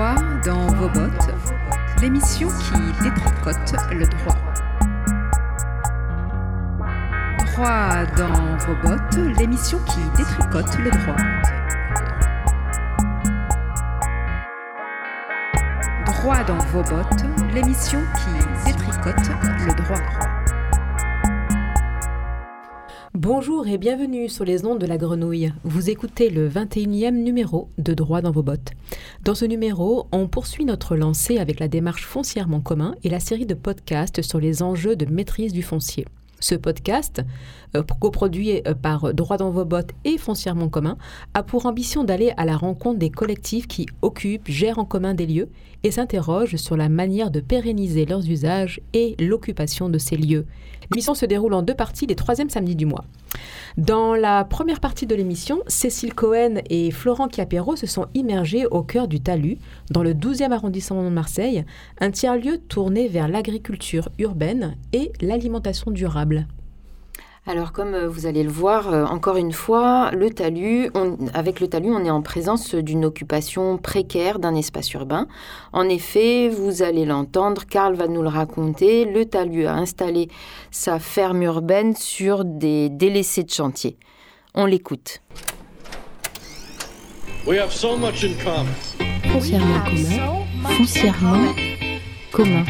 Droit dans vos bottes, l'émission qui détricote le droit. Droit dans vos bottes, l'émission qui détricote le droit. Droit dans vos bottes, l'émission qui détricote le droit. Bonjour et bienvenue sur les ondes de la grenouille. Vous écoutez le 21e numéro de Droit dans vos bottes. Dans ce numéro, on poursuit notre lancée avec la démarche foncièrement commun et la série de podcasts sur les enjeux de maîtrise du foncier. Ce podcast, euh, coproduit euh, par Droit dans vos bottes et Foncièrement commun, a pour ambition d'aller à la rencontre des collectifs qui occupent, gèrent en commun des lieux et s'interrogent sur la manière de pérenniser leurs usages et l'occupation de ces lieux. L'émission se déroule en deux parties les troisièmes samedis du mois. Dans la première partie de l'émission, Cécile Cohen et Florent Chiapero se sont immergés au cœur du talus, dans le 12e arrondissement de Marseille, un tiers-lieu tourné vers l'agriculture urbaine et l'alimentation durable. Alors, comme euh, vous allez le voir, euh, encore une fois, le talus, avec le talus, on est en présence d'une occupation précaire d'un espace urbain. En effet, vous allez l'entendre, Karl va nous le raconter, le talus a installé sa ferme urbaine sur des délaissés de chantier. On l'écoute. Foncièrement commun. Foncièrement commun.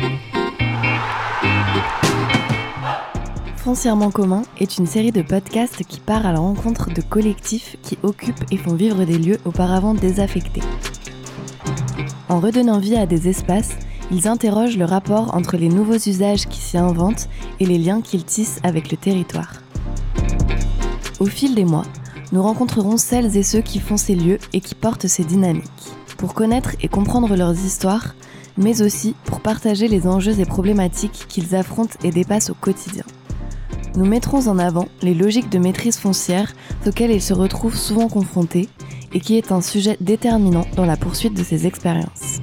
Foncièrement commun est une série de podcasts qui part à la rencontre de collectifs qui occupent et font vivre des lieux auparavant désaffectés. En redonnant vie à des espaces, ils interrogent le rapport entre les nouveaux usages qui s'y inventent et les liens qu'ils tissent avec le territoire. Au fil des mois, nous rencontrerons celles et ceux qui font ces lieux et qui portent ces dynamiques, pour connaître et comprendre leurs histoires, mais aussi pour partager les enjeux et problématiques qu'ils affrontent et dépassent au quotidien nous mettrons en avant les logiques de maîtrise foncière auxquelles ils se retrouvent souvent confrontés et qui est un sujet déterminant dans la poursuite de ces expériences.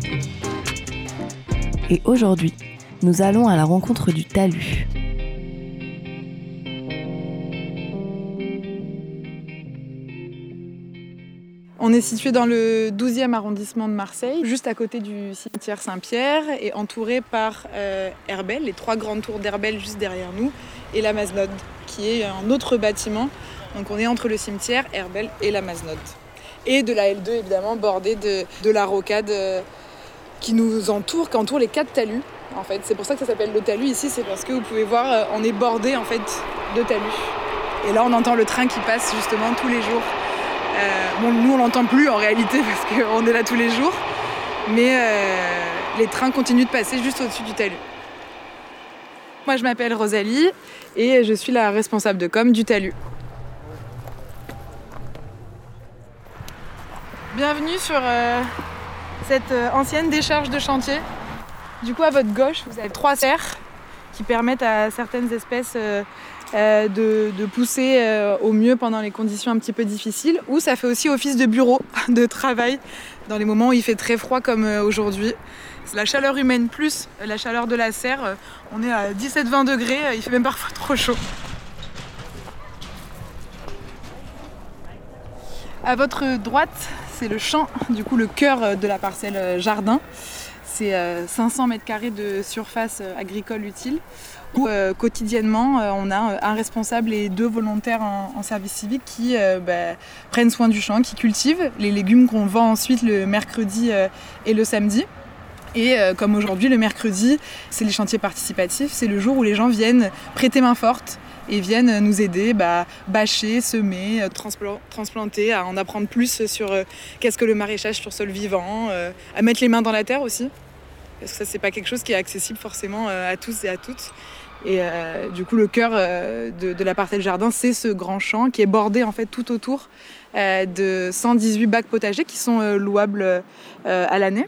Et aujourd'hui, nous allons à la rencontre du talus. On est situé dans le 12e arrondissement de Marseille, juste à côté du cimetière Saint-Pierre et entouré par euh, Herbel, les trois grandes tours d'Herbel juste derrière nous, et la Masnode, qui est un autre bâtiment. Donc on est entre le cimetière, Herbel et la Masnode. Et de la L2 évidemment, bordée de, la rocade euh, qui nous entoure, qui entoure les quatre talus. En fait, c'est pour ça que ça s'appelle le talus ici, c'est parce que vous pouvez voir, euh, on est bordé en fait de talus. Et là, on entend le train qui passe justement tous les jours. Euh, bon, nous, on l'entend plus en réalité parce qu'on est là tous les jours, mais les trains continuent de passer juste au-dessus du talus. Moi, je m'appelle Rosalie et je suis la responsable de com du Talus. Bienvenue sur euh, cette euh, ancienne décharge de chantier. Du coup, à votre gauche, vous avez trois serres qui permettent à certaines espèces euh, de, de, pousser au mieux pendant les conditions un petit peu difficiles, ou ça fait aussi office de bureau de travail dans les moments où il fait très froid comme aujourd'hui. La chaleur humaine plus la chaleur de la serre, euh, on est à 17-20 degrés, euh, il fait même parfois trop chaud. À votre droite, c'est le champ, du coup le cœur euh, de la parcelle jardin. C'est 500 mètres carrés de surface agricole utile où quotidiennement on a un responsable et deux volontaires en, service civique qui bah, prennent soin du champ, qui cultivent les légumes qu'on vend ensuite le mercredi et le samedi. Et euh, comme aujourd'hui, le mercredi, c'est les chantiers participatifs, c'est le jour où les gens viennent prêter main forte et viennent nous aider, bah, bâcher, semer, euh, transplanter, à en apprendre plus sur euh, qu'est-ce que le maraîchage sur sol vivant, à mettre les mains dans la terre aussi. Parce que ça, c'est pas quelque chose qui est accessible forcément à tous et à toutes. Et du coup, le cœur de, la parcelle jardin, c'est ce grand champ qui est bordé en fait tout autour de 118 bacs potagers qui sont louables à l'année.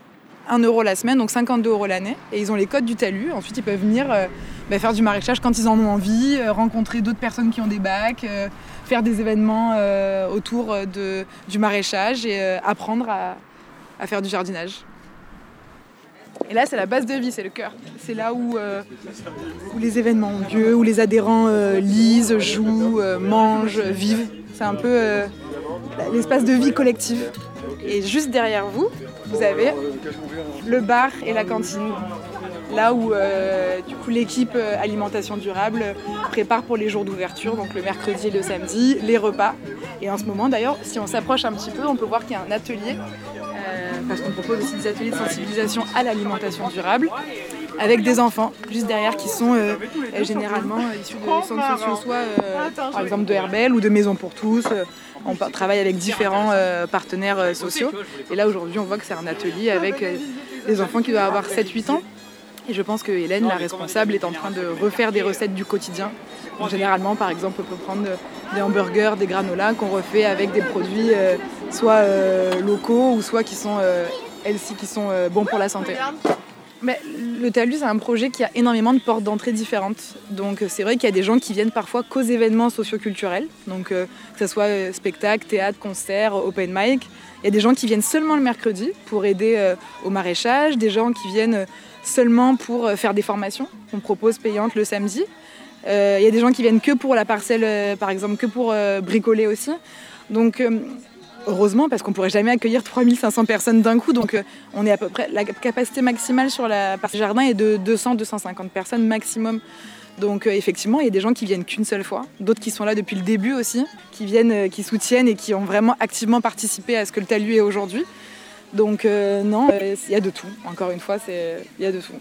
1 euro la semaine, donc 52 euros l'année. Et ils ont les codes du talus. Ensuite, ils peuvent venir euh, bah, faire du maraîchage quand ils en ont envie, euh, rencontrer d'autres personnes qui ont des bacs, euh, faire des événements autour de, du maraîchage et apprendre à, faire du jardinage. Et là, c'est la base de vie, c'est le cœur. C'est là où, où, les événements ont lieu, où les adhérents lisent, jouent, mangent, vivent. C'est un peu l'espace de vie collective. Et juste derrière vous, vous avez le bar et la cantine. Là où euh, l'équipe euh, alimentation durable prépare pour les jours d'ouverture, donc le mercredi et le samedi, les repas. Et en ce moment d'ailleurs, si on s'approche un petit peu, on peut voir qu'il y a un atelier, euh, parce qu'on propose aussi des ateliers de sensibilisation à l'alimentation durable avec des enfants juste derrière qui sont euh, euh, généralement euh, issus de centres sociaux, soit par exemple de Herbel ou de Maison pour tous. On travaille avec différents partenaires sociaux. Et là aujourd'hui on voit que c'est un atelier avec des enfants qui doivent avoir 7-8 ans. Et je pense que Hélène, la responsable, est en train de refaire des recettes du quotidien. généralement, par exemple, on peut prendre des hamburgers, des granolas qu'on refait avec des produits soit locaux ou soit qui sont, elles qui sont bons pour la santé. Mais le Talus, c'est un projet qui a énormément de portes d'entrée différentes. Donc c'est vrai qu'il y a des gens qui viennent parfois qu'aux événements socioculturels, donc euh, que ce soit euh, spectacle, théâtre, concert, open mic. Il y a des gens qui viennent seulement le mercredi pour aider euh, au maraîchage, des gens qui viennent seulement pour faire des formations qu'on propose payantes le samedi. Il y a des gens qui viennent que pour la parcelle, par exemple, que pour bricoler aussi. Donc heureusement, parce qu'on pourrait jamais accueillir 3500 personnes d'un coup. Donc, euh, on est à peu près. La capacité maximale sur la partie jardin est de 200-250 personnes maximum. Donc, euh, effectivement, il y a des gens qui viennent qu'une seule fois, d'autres qui sont là depuis le début aussi, qui viennent, euh, qui soutiennent et qui ont vraiment activement participé à ce que le talus est aujourd'hui. Donc, non, il y a de tout. Encore une fois, il y a de tout.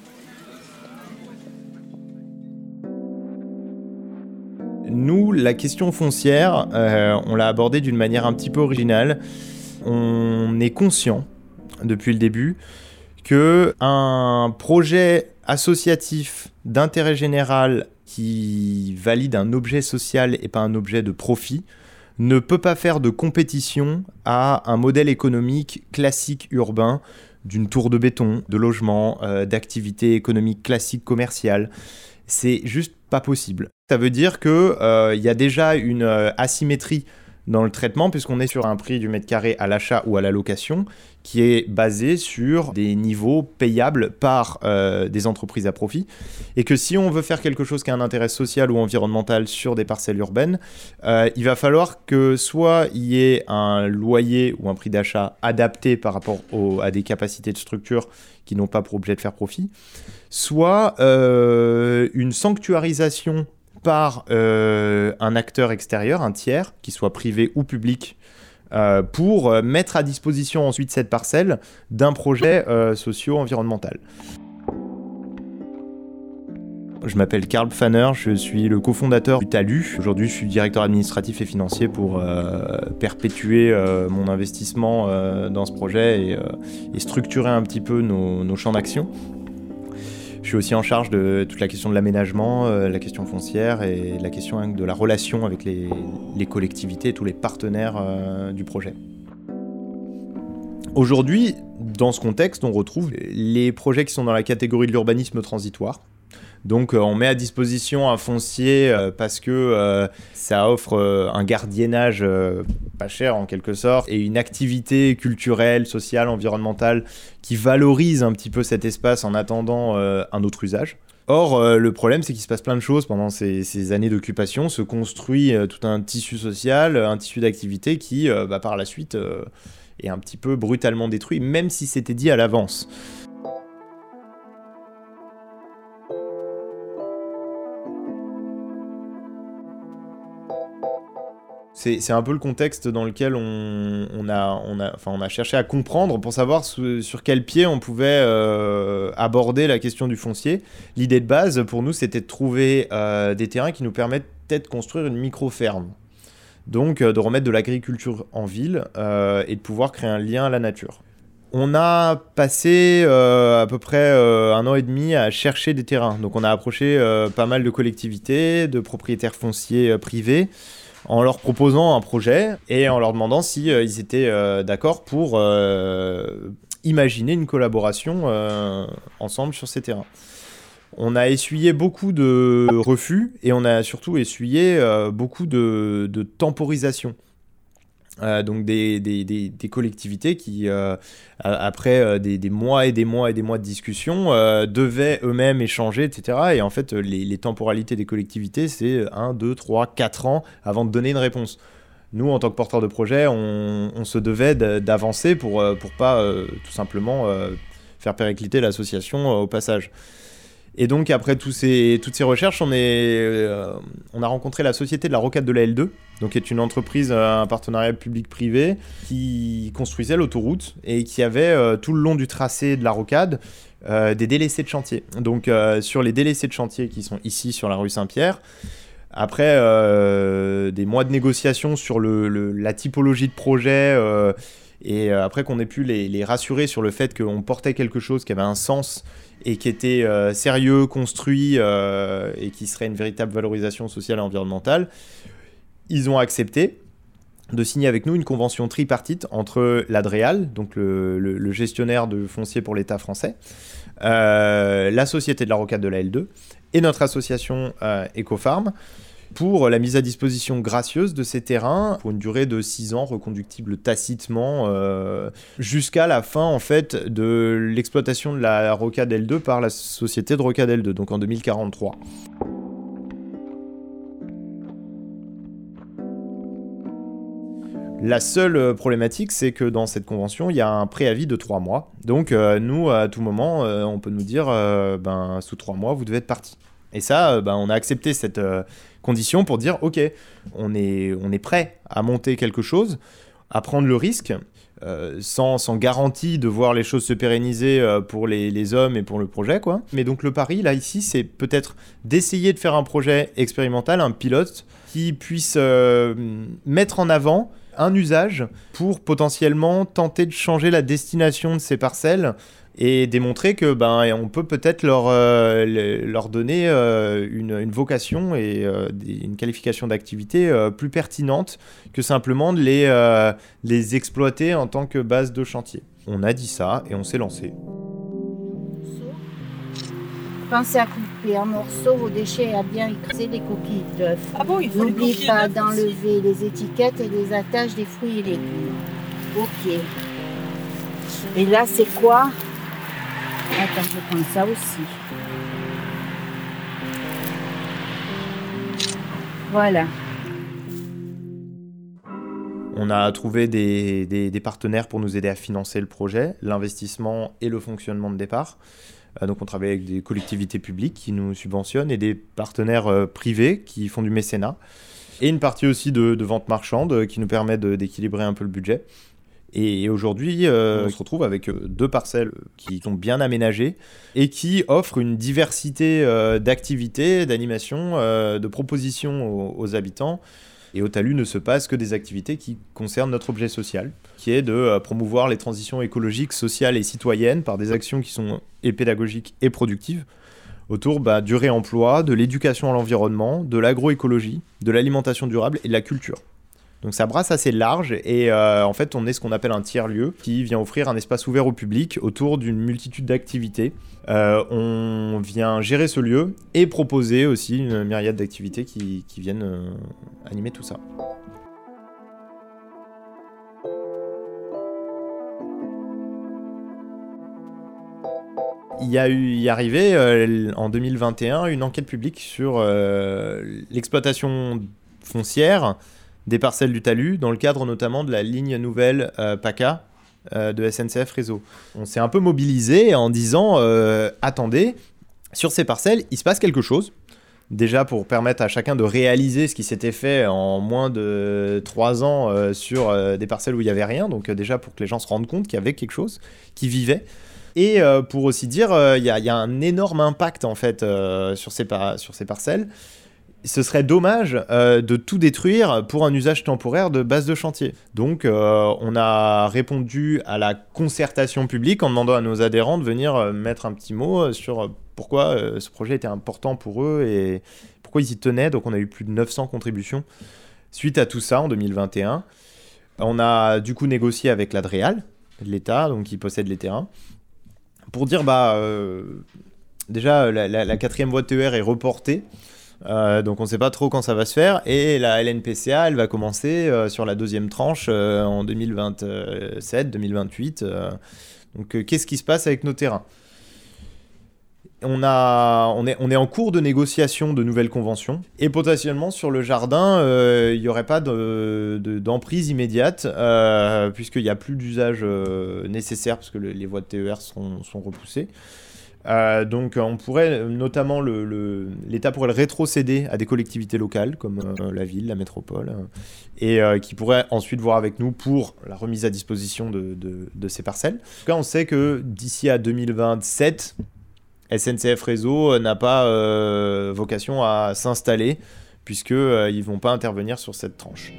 Nous, la question foncière, euh, on l'a abordée d'une manière un petit peu originale. On est conscient depuis le début que un projet associatif d'intérêt général qui valide un objet social et pas un objet de profit ne peut pas faire de compétition à un modèle économique classique urbain d'une tour de béton, de logement, euh, d'activité économique classique commerciale. C'est juste pas possible. Ça veut dire qu'il euh, y a déjà une euh, asymétrie dans le traitement, puisqu'on est sur un prix du mètre carré à l'achat ou à la location qui est basé sur des niveaux payables par euh, des entreprises à profit. Et que si on veut faire quelque chose qui a un intérêt social ou environnemental sur des parcelles urbaines, il va falloir que soit il y ait un loyer ou un prix d'achat adapté par rapport à des capacités de structure qui n'ont pas pour objet de faire profit, soit une sanctuarisation par euh, un acteur extérieur, un tiers, qui soit privé ou public, euh, pour euh, mettre à disposition ensuite cette parcelle d'un projet socio-environnemental. Je m'appelle Karl Pfanner, je suis le cofondateur du TALU. Aujourd'hui, je suis directeur administratif et financier pour perpétuer mon investissement dans ce projet et, structurer un petit peu nos champs d'action. Je suis aussi en charge de toute la question de l'aménagement, euh, la question foncière et la question de la relation avec les, collectivités et tous les partenaires euh, du projet. Aujourd'hui, dans ce contexte, on retrouve les projets qui sont dans la catégorie de l'urbanisme transitoire. Donc euh, on met à disposition un foncier euh, parce que euh, ça offre un gardiennage pas cher en quelque sorte et une activité culturelle, sociale, environnementale qui valorise un petit peu cet espace en attendant un autre usage. Or, le problème, c'est qu'il se passe plein de choses pendant ces, années d'occupation, se construit tout un tissu social, un tissu d'activité qui, bah, par la suite, est un petit peu brutalement détruit, même si c'était dit à l'avance. C'est un peu le contexte dans lequel on, a, cherché à comprendre pour savoir sur quel pied on pouvait euh, aborder la question du foncier. L'idée de base pour nous, c'était de trouver euh, des terrains qui nous permettent peut-être de construire une micro-ferme. Donc euh, de remettre de l'agriculture en ville et de pouvoir créer un lien à la nature. On a passé à peu près un an et demi à chercher des terrains. Donc on a approché pas mal de collectivités, de propriétaires fonciers privés en leur proposant un projet et en leur demandant si euh, ils étaient euh, d'accord pour euh, imaginer une collaboration ensemble sur ces terrains. On a essuyé beaucoup de refus et on a surtout essuyé beaucoup de temporisation. Euh, donc des, des, des, collectivités qui, euh, après euh, des, mois et des mois et des mois de discussion, devaient eux-mêmes échanger, etc. Et en fait, les, temporalités des collectivités, c'est 1, 2, 3, 4 ans avant de donner une réponse. nous, en tant que porteurs de projet, on, se devait d'avancer pour, pour pas tout simplement faire péricliter l'association au passage. Et donc, après ces, toutes ces recherches, on, est, euh, on a rencontré la Société de la Rocade de la L2, donc qui est une entreprise, euh, un partenariat public-privé, qui construisait l'autoroute et qui avait euh, tout le long du tracé de la rocade des délaissés de chantier. Donc, sur les délaissés de chantier qui sont ici sur la rue Saint-Pierre, après des mois de négociations sur le, la typologie de projet, et après qu'on ait pu les, les rassurer sur le fait qu'on portait quelque chose qui avait un sens et qui était euh, sérieux, construit euh, et qui serait une véritable valorisation sociale et environnementale, ils ont accepté de signer avec nous une convention tripartite entre l'Adréal, donc le, gestionnaire de foncier pour l'État français, euh, la Société de la Rocade de la L2 et notre association Ecofarm pour la mise à disposition gracieuse de ces terrains pour une durée de 6 ans reconductible tacitement euh, jusqu'à la fin en fait de l'exploitation de la rocade L2 par la société de rocade L2 donc en 2043. La seule euh, problématique, c'est que dans cette convention, il y a un préavis de 3 mois. Donc, euh, nous, à tout moment, on peut nous dire, ben, sous 3 mois, vous devez être parti. Et ça, ben, on a accepté cette, conditions pour dire ok, on est, on est prêt à monter quelque chose, à prendre le risque. Euh, sans, sans, garantie de voir les choses se pérenniser euh, pour les, les, hommes et pour le projet. quoi. Mais donc le pari, là, ici, c'est peut-être d'essayer de faire un projet expérimental, un pilote, qui puisse euh, mettre en avant un usage pour potentiellement tenter de changer la destination de ces parcelles et démontrer que ben on peut peut-être leur, euh, leur donner euh, une, vocation et euh, une qualification d'activité plus pertinente que simplement de les, les exploiter en tant que base de chantier. On a dit ça et on s'est lancé. Pensez à couper en morceaux vos déchets et à bien écraser les coquilles d'œufs. Ah bon, N'oubliez pas d'enlever les étiquettes et les attaches des fruits et légumes. Ok. Et là, c'est quoi? Attends, je prends ça aussi. Voilà. On a trouvé des, partenaires pour nous aider à financer le projet, l'investissement et le fonctionnement de départ. Euh, donc on travaille avec des collectivités publiques qui nous subventionnent et des partenaires euh, privés qui font du mécénat. Et une partie aussi de, de vente marchande qui nous permet d'équilibrer un peu le budget. Et aujourd'hui, euh, on se retrouve avec euh, deux parcelles qui sont bien aménagées et qui offrent une diversité euh, d'activités, d'animations, de propositions aux, habitants. Et au Talus ne se passe que des activités qui concernent notre objet social, qui est de promouvoir les transitions écologiques, sociales et citoyennes par des actions qui sont et pédagogiques et productives autour bah, du réemploi, de l'éducation à l'environnement, de l'agroécologie, de l'alimentation durable et de la culture. Donc ça brasse assez large et euh, en fait on est ce qu'on appelle un tiers-lieu qui vient offrir un espace ouvert au public autour d'une multitude d'activités. Euh, on vient gérer ce lieu et proposer aussi une myriade d'activités qui, viennent euh, animer tout ça. il y a eu y arrivé en 2021 une enquête publique sur l'exploitation foncière des parcelles du talus, dans le cadre notamment de la ligne nouvelle euh, PACA euh, de SNCF Réseau. On s'est un peu mobilisé en disant euh, attendez, sur ces parcelles, il se passe quelque chose. Déjà pour permettre à chacun de réaliser ce qui s'était fait en moins de 3 ans sur des parcelles où il n'y avait rien. Donc déjà pour que les gens se rendent compte qu'il y avait quelque chose, qui vivait. Et pour aussi dire, il y, a un énorme impact en fait sur, ces sur ces parcelles ce serait dommage euh, de tout détruire pour un usage temporaire de base de chantier. Donc euh, on a répondu à la concertation publique en demandant à nos adhérents de venir euh, mettre un petit mot sur pourquoi ce projet était important pour eux et pourquoi ils y tenaient. Donc on a eu plus de 900 contributions suite à tout ça en 2021. On a du coup négocié avec l'Adréal, l'État, donc qui possède les terrains, pour dire bah déjà la, la quatrième voie TER est reportée. Euh, donc on ne sait pas trop quand ça va se faire. Et la LNPCA, elle va commencer euh, sur la deuxième tranche euh, en 2027, 2028. donc qu'est-ce qui se passe avec nos terrains? On, est, en cours de négociation de nouvelles conventions. Et potentiellement, sur le jardin, il n'y aurait pas d'emprise immédiate, puisqu'il n'y a plus d'usage nécessaire, parce que les voies de TER sont repoussées. Donc on pourrait, notamment l'État pourrait le rétrocéder à des collectivités locales comme la ville, la métropole, et qui pourrait ensuite voir avec nous pour la remise à disposition de, ces parcelles. En tout cas, on sait que d'ici à 2027, SNCF Réseau euh, n'a pas euh, vocation à s'installer puisqu'ils euh, ne vont pas intervenir sur cette tranche.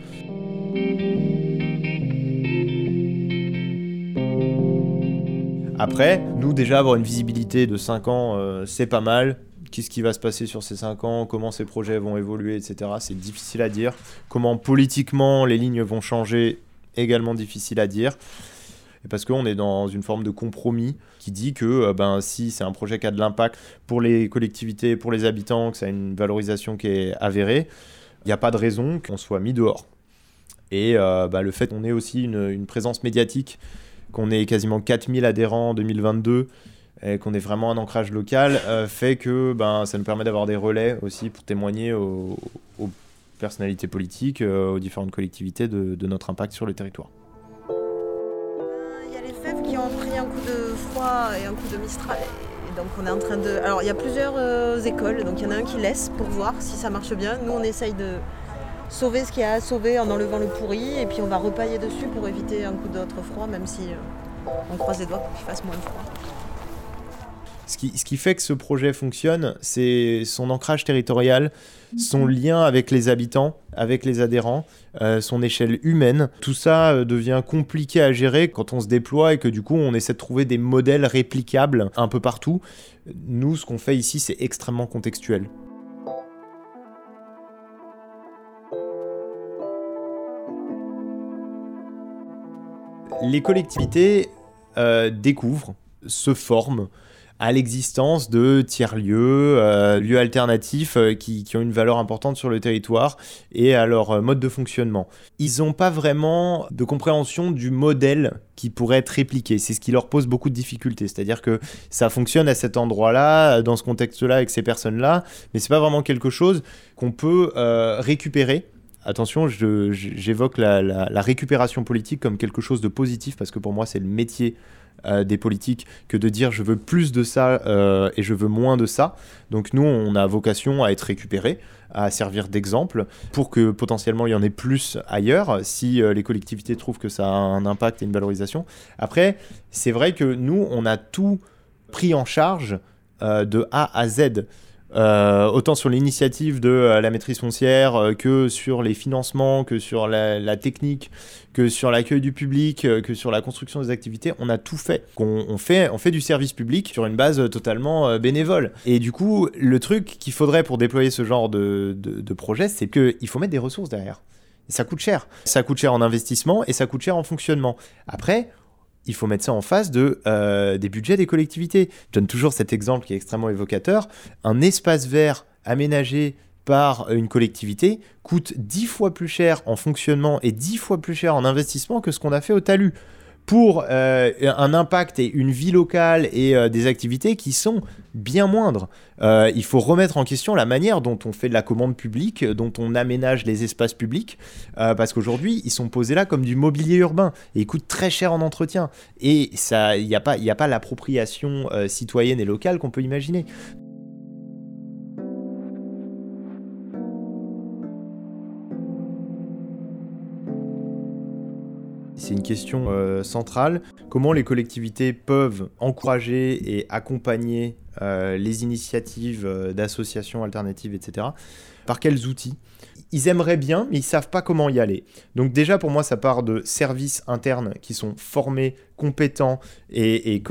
Après, nous déjà avoir une visibilité de 5 ans, c'est pas mal. Qu'est-ce qui va se passer sur ces 5 ans? Comment ces projets vont évoluer, etc. C'est difficile à dire. Comment politiquement les lignes vont changer, également difficile à dire parce qu'on est dans une forme de compromis qui dit que euh, ben, si c'est un projet qui a de l'impact pour les collectivités, pour les habitants, que ça a une valorisation qui est avérée, il n'y a pas de raison qu'on soit mis dehors. Et euh, ben, le fait qu'on ait aussi une, présence médiatique, qu'on ait quasiment 4000 adhérents en 2022, et qu'on ait vraiment un ancrage local, euh, fait que ben, ça nous permet d'avoir des relais aussi pour témoigner aux, personnalités politiques, aux différentes collectivités de notre impact sur le territoire qui ont pris un coup de froid et un coup de mistral. Donc on est en train de. Alors il y a plusieurs euh, écoles, donc il y en a un qui laisse pour voir si ça marche bien. Nous on essaye de sauver ce qu'il y a à sauver en enlevant le pourri et puis on va repailler dessus pour éviter un coup d'autre froid, même si euh, on croise les doigts pour qu'il fasse moins froid. Ce qui, ce qui, fait que ce projet fonctionne, c'est son ancrage territorial, son mhm. lien avec les habitants, avec les adhérents, euh, son échelle humaine. Tout ça euh, devient compliqué à gérer quand on se déploie et que du coup on essaie de trouver des modèles réplicables un peu partout. Nous, ce qu'on fait ici, c'est extrêmement contextuel. Les collectivités euh, découvrent, se forment, à l'existence de tiers-lieux, euh, lieux alternatifs euh, qui, ont une valeur importante sur le territoire et à leur mode de fonctionnement. Ils n'ont pas vraiment de compréhension du modèle qui pourrait être répliqué. C'est ce qui leur pose beaucoup de difficultés. C'est-à-dire que ça fonctionne à cet endroit-là, dans ce contexte-là, avec ces personnes-là, mais c'est pas vraiment quelque chose qu'on peut récupérer attention, j'évoque la, récupération politique comme quelque chose de positif parce que pour moi c'est le métier euh, des politiques que de dire je veux plus de ça euh, et je veux moins de ça. Donc nous, on a vocation à être récupérés, à servir d'exemple pour que potentiellement il y en ait plus ailleurs si euh, les collectivités trouvent que ça a un impact et une valorisation. Après, c'est vrai que nous, on a tout pris en charge de A à Z. Euh, autant sur l'initiative de euh, la maîtrise foncière euh, que sur les financements, que sur la, technique, que sur l'accueil du public, que sur la construction des activités, on a tout fait. On, fait. on fait du service public sur une base totalement bénévole. Et du coup, le truc qu'il faudrait pour déployer ce genre de, de projet, c'est qu'il faut mettre des ressources derrière. Et ça coûte cher. Ça coûte cher en investissement et ça coûte cher en fonctionnement. Après, il faut mettre ça en face euh, des budgets des collectivités. Je donne toujours cet exemple qui est extrêmement évocateur. Un espace vert aménagé par une collectivité coûte dix fois plus cher en fonctionnement et dix fois plus cher en investissement que ce qu'on a fait au talus pour euh, un impact et une vie locale et euh, des activités qui sont bien moindres. Euh, il faut remettre en question la manière dont on fait de la commande publique, dont on aménage les espaces publics, parce qu'aujourd'hui, ils sont posés là comme du mobilier urbain et ils coûtent très cher en entretien. Et il n'y a pas, pas l'appropriation citoyenne et locale qu'on peut imaginer. C'est une question euh, centrale. Comment les collectivités peuvent encourager et accompagner euh, les initiatives euh, d'associations alternatives, etc. Par quels outils? Ils aimeraient bien, mais ils savent pas comment y aller. Donc déjà, pour moi, ça part de services internes qui sont formés, compétents et,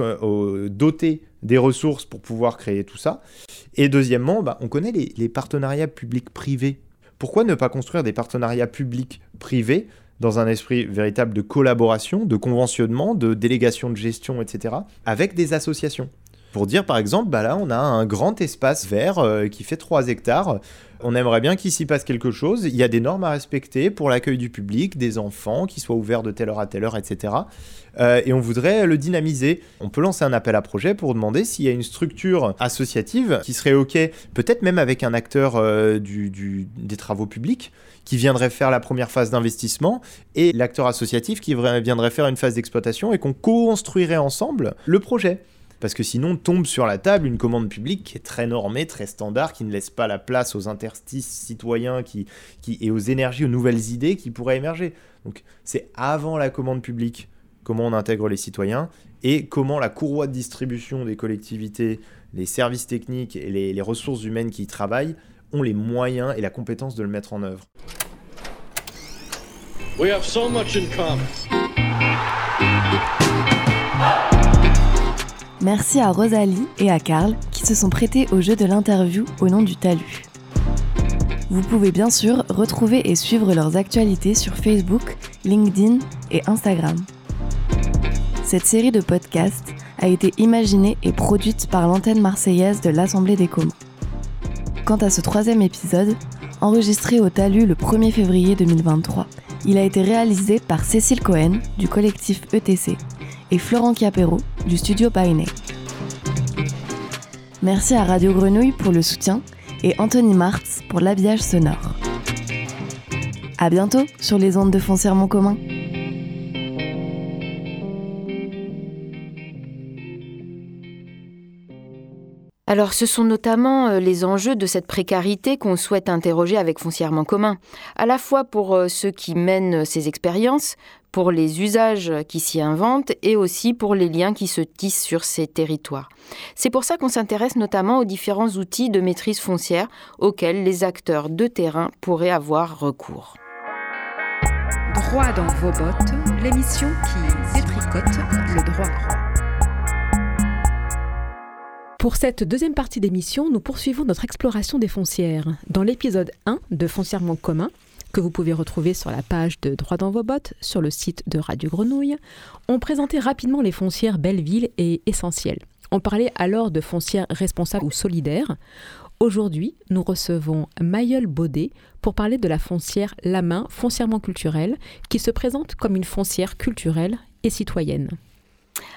dotés des ressources pour pouvoir créer tout ça. Et deuxièmement, bah, on connaît les, les partenariats publics-privés. Pourquoi ne pas construire des partenariats publics-privés dans un esprit véritable de collaboration, de conventionnement, de délégation de gestion, etc., avec des associations. Pour dire par exemple, bah là on a un grand espace vert euh, qui fait 3 hectares. On aimerait bien qu'il s'y passe quelque chose. Il y a des normes à respecter pour l'accueil du public, des enfants, qui soient ouverts de telle heure à telle heure, etc. Euh, et on voudrait le dynamiser. On peut lancer un appel à projet pour demander s'il y a une structure associative qui serait OK, peut-être même avec un acteur euh, des travaux publics qui viendrait faire la première phase d'investissement et l'acteur associatif qui viendrait faire une phase d'exploitation et qu'on co-construirait ensemble le projet parce que sinon tombe sur la table une commande publique qui est très normée, très standard, qui ne laisse pas la place aux interstices citoyens qui, qui, et aux énergies, aux nouvelles idées qui pourraient émerger. Donc c'est avant la commande publique comment on intègre les citoyens et comment la courroie de distribution des collectivités, les services techniques et les, ressources humaines qui y travaillent ont les moyens et la compétence de le mettre en œuvre. We have so much in common. Merci à Rosalie et à Karl qui se sont prêtés au jeu de l'interview au nom du Talus. Vous pouvez bien sûr retrouver et suivre leurs actualités sur Facebook, LinkedIn et Instagram. Cette série de podcasts a été imaginée et produite par l'antenne marseillaise de l'Assemblée des communs. Quant à ce troisième épisode, enregistré au Talus le 1er février 2023, il a été réalisé par Cécile Cohen du collectif ETC et Florent Chiapero du studio Painé. Merci à Radio Grenouille pour le soutien et Anthony Martz pour l'habillage sonore. À bientôt sur les ondes de Foncièrement commun. Alors ce sont notamment euh, les enjeux de cette précarité qu'on souhaite interroger avec Foncièrement commun, à la fois pour euh, ceux qui mènent ces expériences, pour les usages qui s'y inventent et aussi pour les liens qui se tissent sur ces territoires. C'est pour ça qu'on s'intéresse notamment aux différents outils de maîtrise foncière auxquels les acteurs de terrain pourraient avoir recours. Droit dans vos bottes, l'émission qui détricote le droit. Pour cette deuxième partie d'émission, nous poursuivons notre exploration des foncières. Dans l'épisode 1 de Foncièrement commun, que vous pouvez retrouver sur la page de Droit dans vos bottes sur le site de Radio Grenouille, on présentait rapidement les foncières Belleville et Essentielles. On parlait alors de foncières responsables ou solidaires. Aujourd'hui, nous recevons Mayol Baudet pour parler de la foncière La Main, foncièrement culturelle, qui se présente comme une foncière culturelle et citoyenne.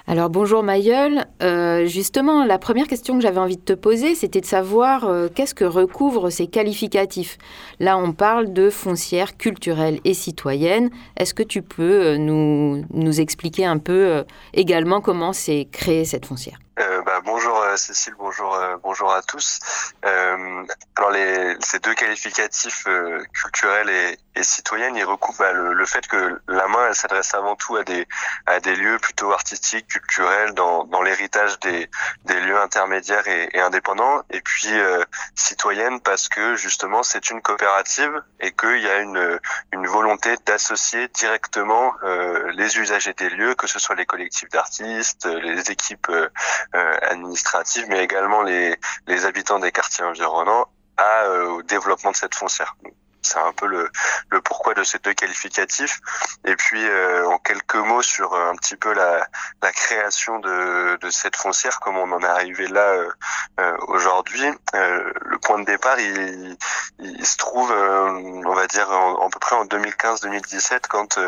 Alors bonjour Mayol, euh, justement la première question que j'avais envie de te poser c'était de savoir euh, qu'est-ce que recouvrent ces qualificatifs? Là on parle de foncière culturelle et citoyenne. Est-ce que tu peux euh, nous, expliquer un peu également comment s'est créée cette foncière? Bah, bonjour Cécile, bonjour à tous. alors les, ces deux qualificatifs culturels et, citoyennes, ils recoupent bah, le, fait que la main, s'adresse avant tout à des lieux plutôt artistiques, culturels, dans, dans l'héritage des, des lieux intermédiaires et, et indépendants. Et puis citoyenne parce que justement c'est une coopérative et qu'il y a une une volonté d'associer directement les usagers des lieux, que ce soit les collectifs d'artistes, les équipes euh, administrative, mais également les, les habitants des quartiers environnants à, euh, au développement de cette foncière. C'est un peu le, le, pourquoi de ces deux qualificatifs. Et puis, euh, en quelques mots sur un petit peu la, la création de, de, cette foncière, comment on en est arrivé là euh, aujourd'hui. Euh, le point de départ, il, il se trouve, on va dire, en, à peu près en 2015-2017, quand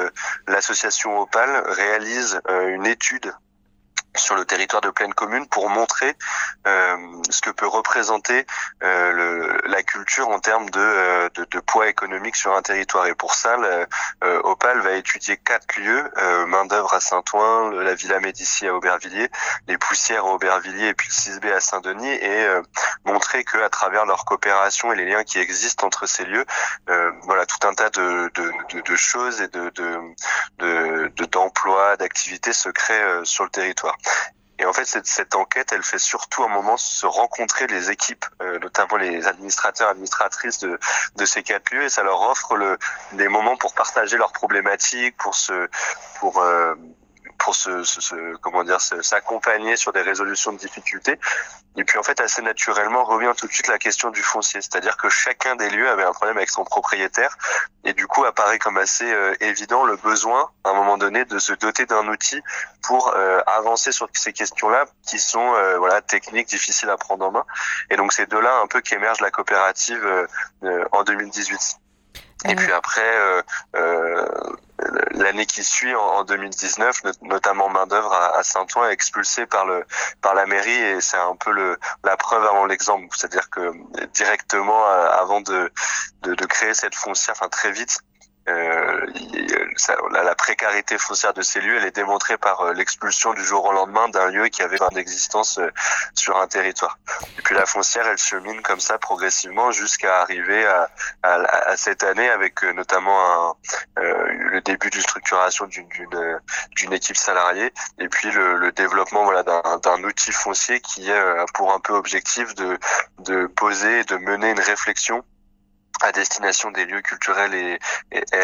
l'association Opal réalise une étude sur le territoire de pleine commune pour montrer euh, ce que peut représenter euh, le, la culture en termes de, euh, de, de, poids économique sur un territoire. Et pour ça, le, euh, Opal va étudier quatre lieux euh, main d'œuvre à Saint-Ouen, la Villa Médicis à Aubervilliers, les Poussières à Aubervilliers et puis le 6B à Saint-Denis, et montrer que à travers leur coopération et les liens qui existent entre ces lieux, voilà tout un tas de, de, de choses et de d'emplois, d'activités se créent sur le territoire. Et en fait, cette, enquête, elle fait surtout un moment se rencontrer les équipes, euh, notamment les administrateurs, administratrices de, de ces quatre lieux, et ça leur offre le, des moments pour partager leurs problématiques, pour se, pour euh, pour se, se, comment dire s'accompagner sur des résolutions de difficultés. Et puis en fait assez naturellement revient tout de suite la question du foncier, c'est-à-dire que chacun des lieux avait un problème avec son propriétaire et du coup apparaît comme assez évident le besoin à un moment donné de se doter d'un outil pour avancer sur ces questions-là qui sont voilà techniques, difficiles à prendre en main. Et donc c'est de là un peu qu'émerge la coopérative en 2018. Et puis après, euh, euh, l'année qui suit, en, 2019, notamment main d'œuvre à, Saint-Ouen expulsée par le par la mairie et c'est un peu le la preuve avant l'exemple. C'est-à-dire que directement euh, avant de, de, de créer cette foncière, enfin très vite, euh, la, précarité foncière de ces lieux, elle est démontrée par euh, l'expulsion du jour au lendemain d'un lieu qui avait une existence euh, sur un territoire. Et puis la foncière, elle chemine comme ça progressivement jusqu'à arriver à, cette année avec notamment le début d'une structuration d'une équipe salariée et puis le, développement voilà d'un outil foncier qui a pour un peu objectif de, de poser de mener une réflexion à destination des lieux culturels et,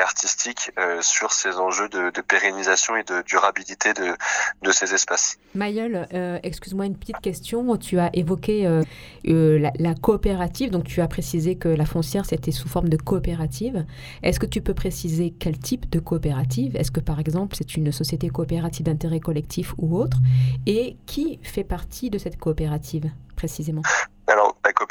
artistiques euh, sur ces enjeux de, pérennisation et de durabilité de, ces espaces. Mayol, euh, excuse-moi une petite question. Tu as évoqué euh, la, coopérative, donc tu as précisé que la foncière c'était sous forme de coopérative. Est-ce que tu peux préciser quel type de coopérative? Est-ce que par exemple c'est une société coopérative d'intérêt collectif ou autre? Et qui fait partie de cette coopérative précisément?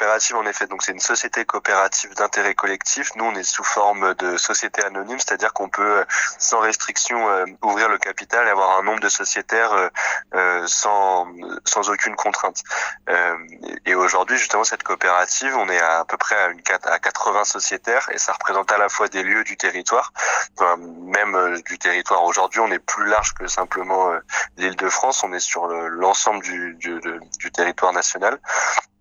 Coopérative, en effet, donc c'est une société coopérative d'intérêt collectif. Nous, on est sous forme de société anonyme, c'est-à-dire qu'on peut, euh, sans restriction, euh, ouvrir le capital et avoir un nombre de sociétaires euh, sans, sans aucune contrainte. et aujourd'hui, justement, cette coopérative, on est à, peu près à, une, à 80 sociétaires et ça représente à la fois des lieux du territoire, même du territoire. Aujourd'hui, on est plus large que simplement l'île de France, on est sur l'ensemble du, du, du territoire national.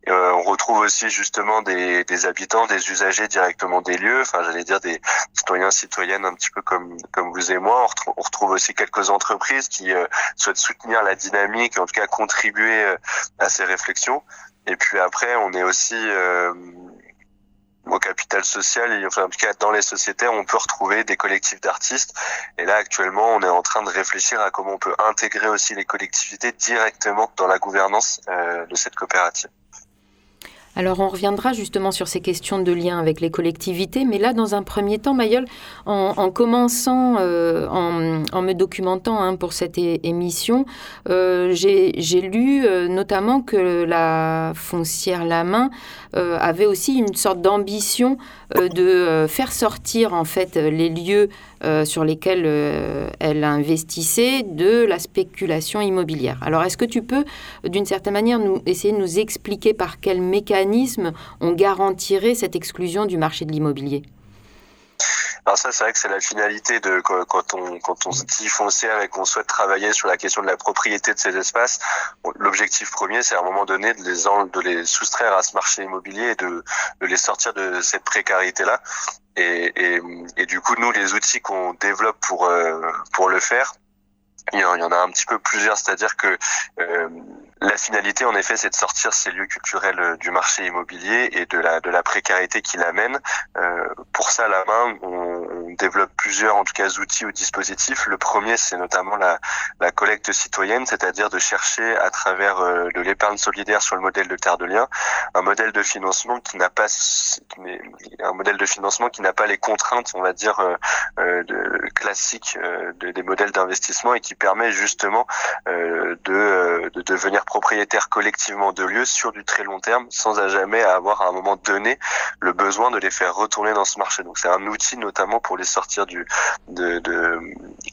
Euh, on retrouve aussi justement des, des, habitants, des usagers directement des lieux. Enfin, j'allais dire des citoyens, citoyennes, un petit peu comme comme vous et moi. On, retrouve, aussi quelques entreprises qui euh, souhaitent soutenir la dynamique, en tout cas contribuer euh, à ces réflexions. Et puis après, on est aussi au capital social, et, enfin en tout cas dans les sociétés, on peut retrouver des collectifs d'artistes. Et là actuellement, on est en train de réfléchir à comment on peut intégrer aussi les collectivités directement dans la gouvernance de cette coopérative. Alors on reviendra justement sur ces questions de lien avec les collectivités, mais là dans un premier temps, Mayol, en, commençant, euh, en, me documentant hein, pour cette émission, euh, j'ai lu euh, notamment que la foncière La Main avait aussi une sorte d'ambition de faire sortir en fait les lieux sur lesquels elle investissait de la spéculation immobilière. Alors est-ce que tu peux d'une certaine manière essayer de nous expliquer par quel mécanisme on garantirait cette exclusion du marché de l'immobilier? Alors ça, c'est vrai que c'est la finalité de quand on quand on se dit foncière et qu'on souhaite travailler sur la question de la propriété de ces espaces. L'objectif premier, c'est à un moment donné de les de les soustraire à ce marché immobilier et de, de les sortir de cette précarité là. Et, du coup, nous, les outils qu'on développe pour euh, pour le faire, il y en a un petit peu plusieurs, c'est-à-dire que euh, la finalité, en effet, c'est de sortir ces lieux culturels euh, du marché immobilier et de la de la précarité qui l'amène. Euh, pour ça, la main, on, développe plusieurs, en tout cas, outils ou dispositifs. Le premier, c'est notamment la, collecte citoyenne, c'est-à-dire de chercher à travers euh, de l'épargne solidaire sur le modèle de terre de lien, un modèle de financement qui n'a pas un modèle de financement qui n'a pas les contraintes, on va dire, euh, de, classiques de, des modèles d'investissement et qui permet justement de, de devenir propriétaires collectivement de lieux sur du très long terme sans à jamais avoir à un moment donné le besoin de les faire retourner dans ce marché. Donc c'est un outil notamment pour les sortir du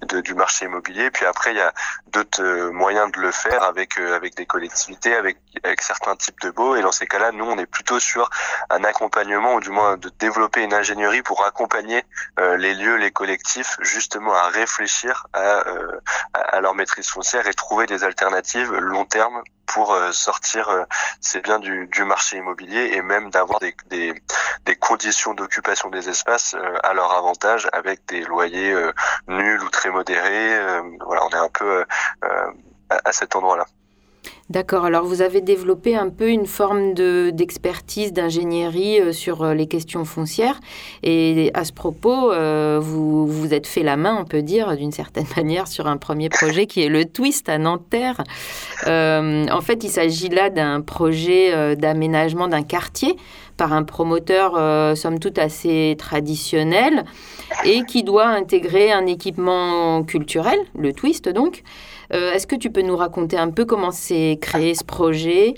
du marché immobilier. Puis après il y a d'autres euh, moyens de le faire avec euh, avec des collectivités, avec certains types de baux. Et dans ces cas-là, nous on est plutôt sur un accompagnement ou du moins de développer une ingénierie pour accompagner euh, les lieux, les collectifs justement à réfléchir à, leur maîtrise foncière et trouver des alternatives long terme pour sortir ces biens du, du, marché immobilier et même d'avoir des, des, conditions d'occupation des espaces à leur avantage avec des loyers nuls ou très modérés. voilà, on est un peu à, à cet endroit-là. D'accord, alors vous avez développé un peu une forme d'expertise, d'ingénierie euh, sur euh, les questions foncières. Et à ce propos, euh, vous vous êtes fait la main, on peut dire, d'une certaine manière, sur un premier projet qui est le Twist à Nanterre. en fait, il s'agit là d'un projet d'aménagement d'un quartier par un promoteur, somme toute, assez traditionnel et qui doit intégrer un équipement culturel, le Twist donc. Euh, est-ce que tu peux nous raconter un peu comment s'est créé ce projet?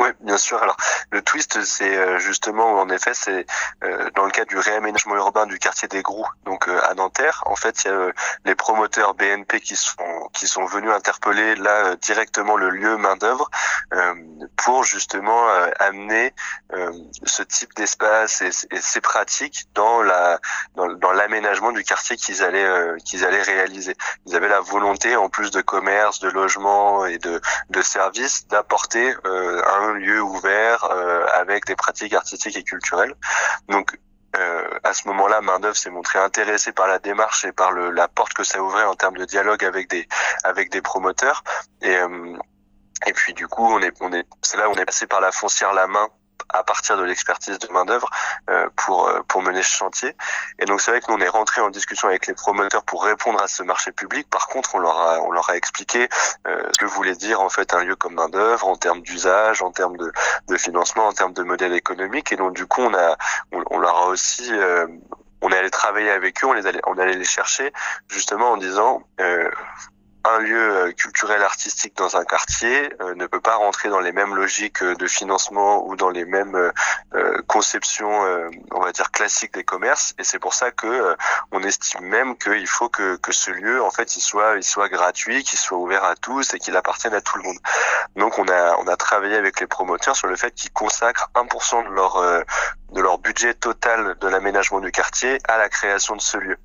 Oui, bien sûr. Alors, le twist, c'est euh, justement, en effet, c'est euh, dans le cadre du réaménagement urbain du quartier des Grous, donc euh, à Nanterre. En fait, il y a les promoteurs BNP qui sont qui sont venus interpeller là directement le lieu main d'œuvre pour justement amener ce type d'espace et, ces pratiques dans la dans, l'aménagement du quartier qu'ils allaient qu'ils allaient réaliser. Ils avaient la volonté, en plus de commerce, de logement et de de services, d'apporter un lieu ouvert euh, avec des pratiques artistiques et culturelles. Donc euh, à ce moment-là, Main d'œuvre s'est montré intéressé par la démarche et par le, la porte que ça ouvrait en termes de dialogue avec des avec des promoteurs. Et euh, et puis du coup, on est on est c'est là où on est passé par la foncière la main à partir de l'expertise de main d'œuvre euh, pour euh, pour mener ce chantier. Et donc c'est vrai que nous on est rentré en discussion avec les promoteurs pour répondre à ce marché public. Par contre, on leur a on leur a expliqué euh, ce que voulait dire en fait un lieu comme main d'œuvre en termes d'usage, en termes de, de financement, en termes de modèle économique. Et donc du coup on a on, leur a aussi on est allé travailler avec eux, on les allait, on allait les chercher justement en disant euh, un lieu euh, culturel artistique dans un quartier euh, ne peut pas rentrer dans les mêmes logiques euh, de financement ou dans les mêmes conceptions, on va dire classiques des commerces. Et c'est pour ça que on estime même qu'il faut que, ce lieu, en fait, il soit, gratuit, qu'il soit ouvert à tous et qu'il appartienne à tout le monde. Donc on a, on a travaillé avec les promoteurs sur le fait qu'ils consacrent 1% de de leur budget total de l'aménagement du quartier à la création de ce lieu.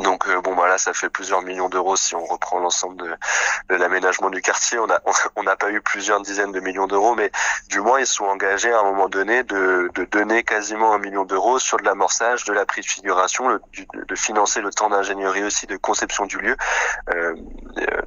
Donc euh, bon bah là ça fait plusieurs millions d'euros si on reprend l'ensemble de, l'aménagement du quartier. On a on n'a pas eu plusieurs dizaines de millions d'euros, mais du moins ils sont engagés à un moment donné de, de donner quasiment un million d'euros sur de l'amorçage, de la préfiguration, le, de financer le temps d'ingénierie aussi, de conception du lieu, euh,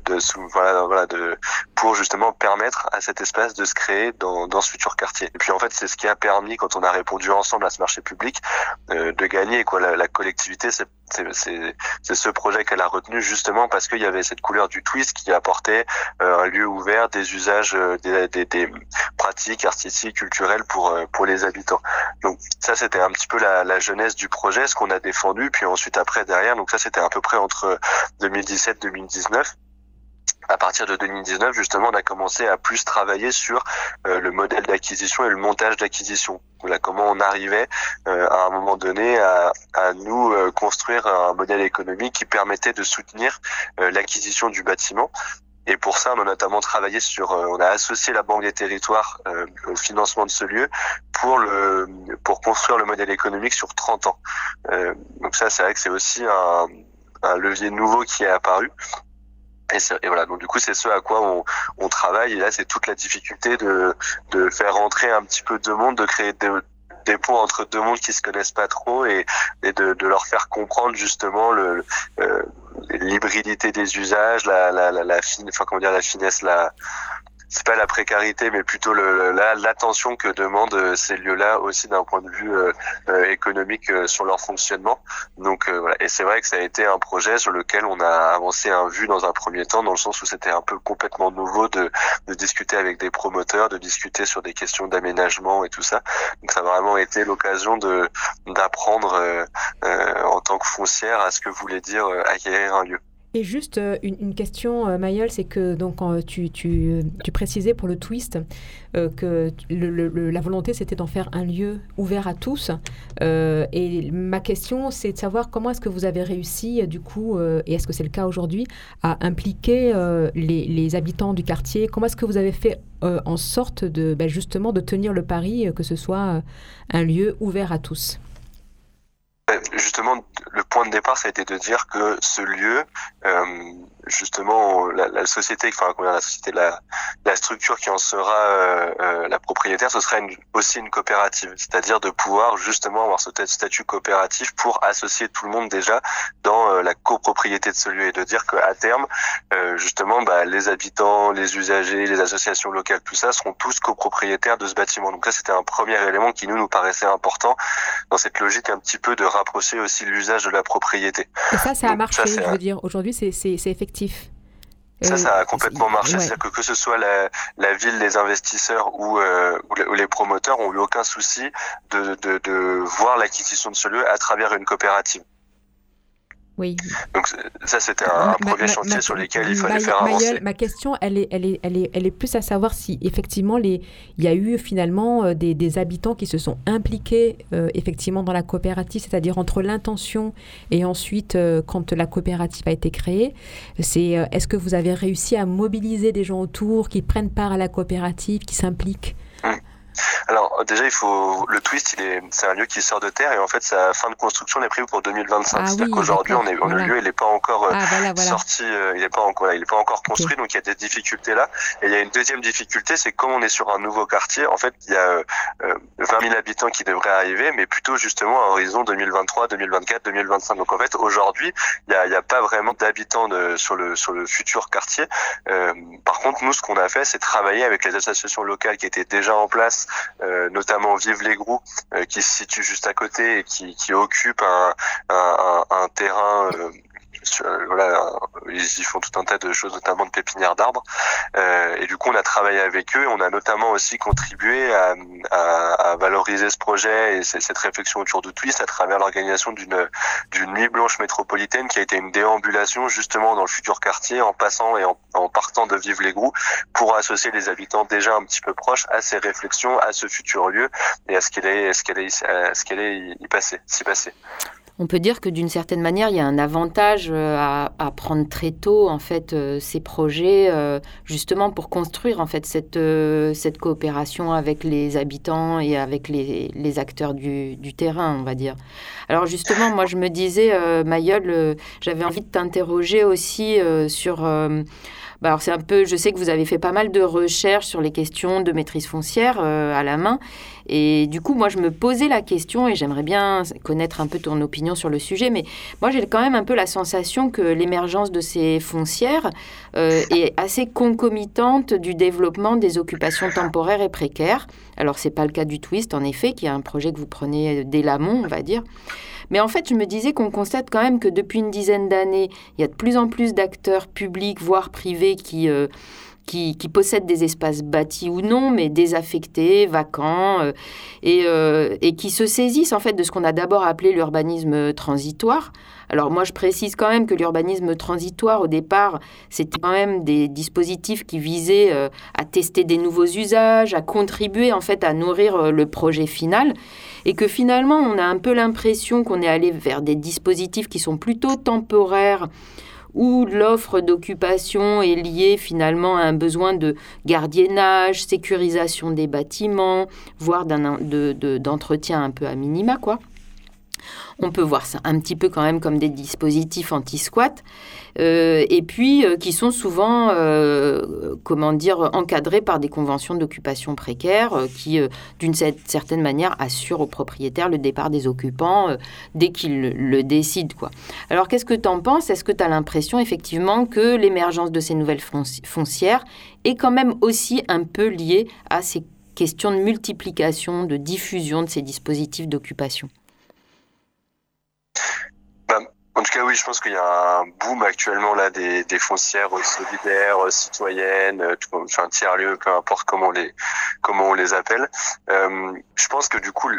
de voilà voilà de pour justement permettre à cet espace de se créer dans, dans ce futur quartier. Et puis en fait c'est ce qui a permis quand on a répondu ensemble à ce marché public euh, de gagner quoi. La, la collectivité c'est c'est ce projet qu'elle a retenu justement parce qu'il y avait cette couleur du twist qui apportait euh, un lieu ouvert, des usages, euh, des, des, des, pratiques artistiques, culturelles pour euh, pour les habitants. Donc ça c'était un petit peu la, la jeunesse du projet, ce qu'on a défendu, puis ensuite après derrière, donc ça c'était à peu près entre 2017-2019 à partir de 2019, justement, on a commencé à plus travailler sur euh, le modèle d'acquisition et le montage d'acquisition. Voilà comment on arrivait euh, à un moment donné à, à nous euh, construire un modèle économique qui permettait de soutenir l'acquisition du bâtiment. Et pour ça, on a notamment travaillé sur, on a associé la Banque des Territoires au financement de ce lieu pour le pour construire le modèle économique sur 30 ans. donc ça, c'est vrai que c'est aussi un, un levier nouveau qui est apparu. Et, voilà, donc du coup c'est ce à quoi on, on travaille. Et là c'est toute la difficulté de, de faire rentrer un petit peu de monde, de créer des, des ponts entre deux mondes qui se connaissent pas trop et, et de, de leur faire comprendre justement le euh, l'hybridité des usages, la, la, la, la enfin comment dire la finesse, la c'est pas la précarité, mais plutôt l'attention que demandent euh, ces lieux-là aussi d'un point de vue euh, euh, économique sur leur fonctionnement. Donc voilà. Et c'est vrai que ça a été un projet sur lequel on a avancé un vu dans un premier temps, dans le sens où c'était un peu complètement nouveau de, de discuter avec des promoteurs, de discuter sur des questions d'aménagement et tout ça. Donc ça a vraiment été l'occasion de d'apprendre euh, en tant que foncière à ce que voulait dire acquérir un lieu. Et juste euh, une, question, euh, Mayol, c'est que donc tu, tu, précisais pour le twist euh, que la volonté c'était d'en faire un lieu ouvert à tous. et ma question c'est de savoir comment est-ce que vous avez réussi du coup, et est-ce que c'est le cas aujourd'hui, à impliquer les, les, habitants du quartier? Comment est-ce que vous avez fait en sorte de ben, justement de tenir le pari que ce soit un lieu ouvert à tous? Justement, le point de départ, ça a été de dire que ce lieu, euh, justement la, société, enfin la société, la, la structure qui en sera euh, euh, la propriétaire, ce sera une, aussi une coopérative, c'est-à-dire de pouvoir justement avoir ce statut coopératif pour associer tout le monde déjà dans euh, la copropriété de ce lieu et de dire qu'à terme, justement, bah, les habitants, les usagers, les associations locales, tout ça seront tous copropriétaires de ce bâtiment. Donc là, c'était un premier élément qui nous nous paraissait important dans cette logique un petit peu de rapprocher aussi l'usage de la propriété. Et ça, ça a marché, je veux dire. Aujourd'hui, c'est Ça, ça a complètement marché. C'est-à-dire que que ce soit la, la ville, les investisseurs ou, euh, ou, les, promoteurs ont eu aucun souci de, de, de voir l'acquisition de ce lieu à travers une coopérative. Oui. Donc ça, c'était un, premier chantier sur lequel il fallait faire avancer. ma question, elle est, elle, est, elle, est, elle est plus à savoir si effectivement les, il y a eu finalement euh, des, des habitants qui se sont impliqués euh, effectivement dans la coopérative, c'est-à-dire entre l'intention et ensuite euh, quand la coopérative a été créée. C'est est-ce que vous avez réussi à mobiliser des gens autour qui prennent part à la coopérative, qui s'impliquent. Alors déjà, il faut le twist, il est, c'est un lieu qui sort de terre et en fait, sa fin de construction est prévue pour 2025. Ah C'est-à-dire qu'aujourd'hui, on est, le lieu, il n'est pas encore euh, sorti, euh, il n'est pas encore, il est pas encore construit, donc il y a des difficultés là. Et il y a une deuxième difficulté, c'est comme on est sur un nouveau quartier, en fait, il y a 20 000 habitants qui devraient arriver, mais plutôt justement à horizon 2023, 2024, 2025. Donc en fait, aujourd'hui, il n'y a, y a pas vraiment d'habitants sur le sur le futur quartier. Euh, par contre, nous, ce qu'on a fait, c'est travailler avec les associations locales qui étaient déjà en place euh, notamment Vive les Grous, euh, qui se situe juste à côté et qui, occupe un terrain euh, voilà, ils y font tout un tas de choses, notamment de pépinières d'arbres. Euh, et du coup, on a travaillé avec eux. On a notamment aussi contribué à, à, à valoriser ce projet et cette réflexion autour du twist à travers l'organisation d'une d'une nuit blanche métropolitaine qui a été une déambulation justement dans le futur quartier en passant et en, en partant de Vive les Grous pour associer les habitants déjà un petit peu proches à ces réflexions, à ce futur lieu et à ce qu'il est, ce qu'elle est, ce qu'elle est y passer, s'y passer on peut dire que d'une certaine manière, il y a un avantage euh, à, prendre très tôt en fait euh, ces projets euh, justement pour construire en fait cette, coopération avec les habitants et avec les, acteurs du, terrain, on va dire. Alors justement, moi je me disais, Mayol, j'avais envie de t'interroger aussi sur bah, alors c'est un peu, je sais que vous avez fait pas mal de recherches sur les questions de maîtrise foncière euh, à la main, et du coup moi je me posais la question et j'aimerais bien connaître un peu ton opinion sur le sujet, mais moi j'ai quand même un peu la sensation que l'émergence de ces foncières euh, est assez concomitante du développement des occupations temporaires et précaires. Alors c'est pas le cas du Twist en effet, qui est un projet que vous prenez dès l'amont, on va dire. Mais en fait, je me disais qu'on constate quand même que depuis une dizaine d'années, il y a de plus en plus d'acteurs publics, voire privés, qui... Euh, qui, possèdent des espaces bâtis ou non, mais désaffectés, vacants, euh, et, euh, et, qui se saisissent en fait de ce qu'on a d'abord appelé l'urbanisme transitoire. Alors moi je précise quand même que l'urbanisme transitoire au départ c'était quand même des dispositifs qui visaient à tester des nouveaux usages, à contribuer en fait à nourrir le projet final et que finalement on a un peu l'impression qu'on est allé vers des dispositifs qui sont plutôt temporaires où l'offre d'occupation est liée finalement à un besoin de gardiennage, sécurisation des bâtiments, voire d'entretien un peu à minima, quoi. On peut voir ça un petit peu quand même comme des dispositifs anti-squat, euh, et puis euh, qui sont souvent, euh, comment dire, encadrés par des conventions d'occupation précaire qui, d'une certaine manière, assurent aux propriétaires le départ des occupants dès qu'ils le, décident. Alors qu'est-ce que tu en penses? Est-ce que tu as l'impression effectivement que l'émergence de ces nouvelles foncières est quand même aussi un peu liée à ces questions de multiplication, de diffusion de ces dispositifs d'occupation? En tout cas, oui, je pense qu'il y a un boom actuellement là des, des foncières solidaires, citoyennes, euh, enfin tiers-lieux, peu importe comment on les comment on les appelle. Euh, je pense que du coup,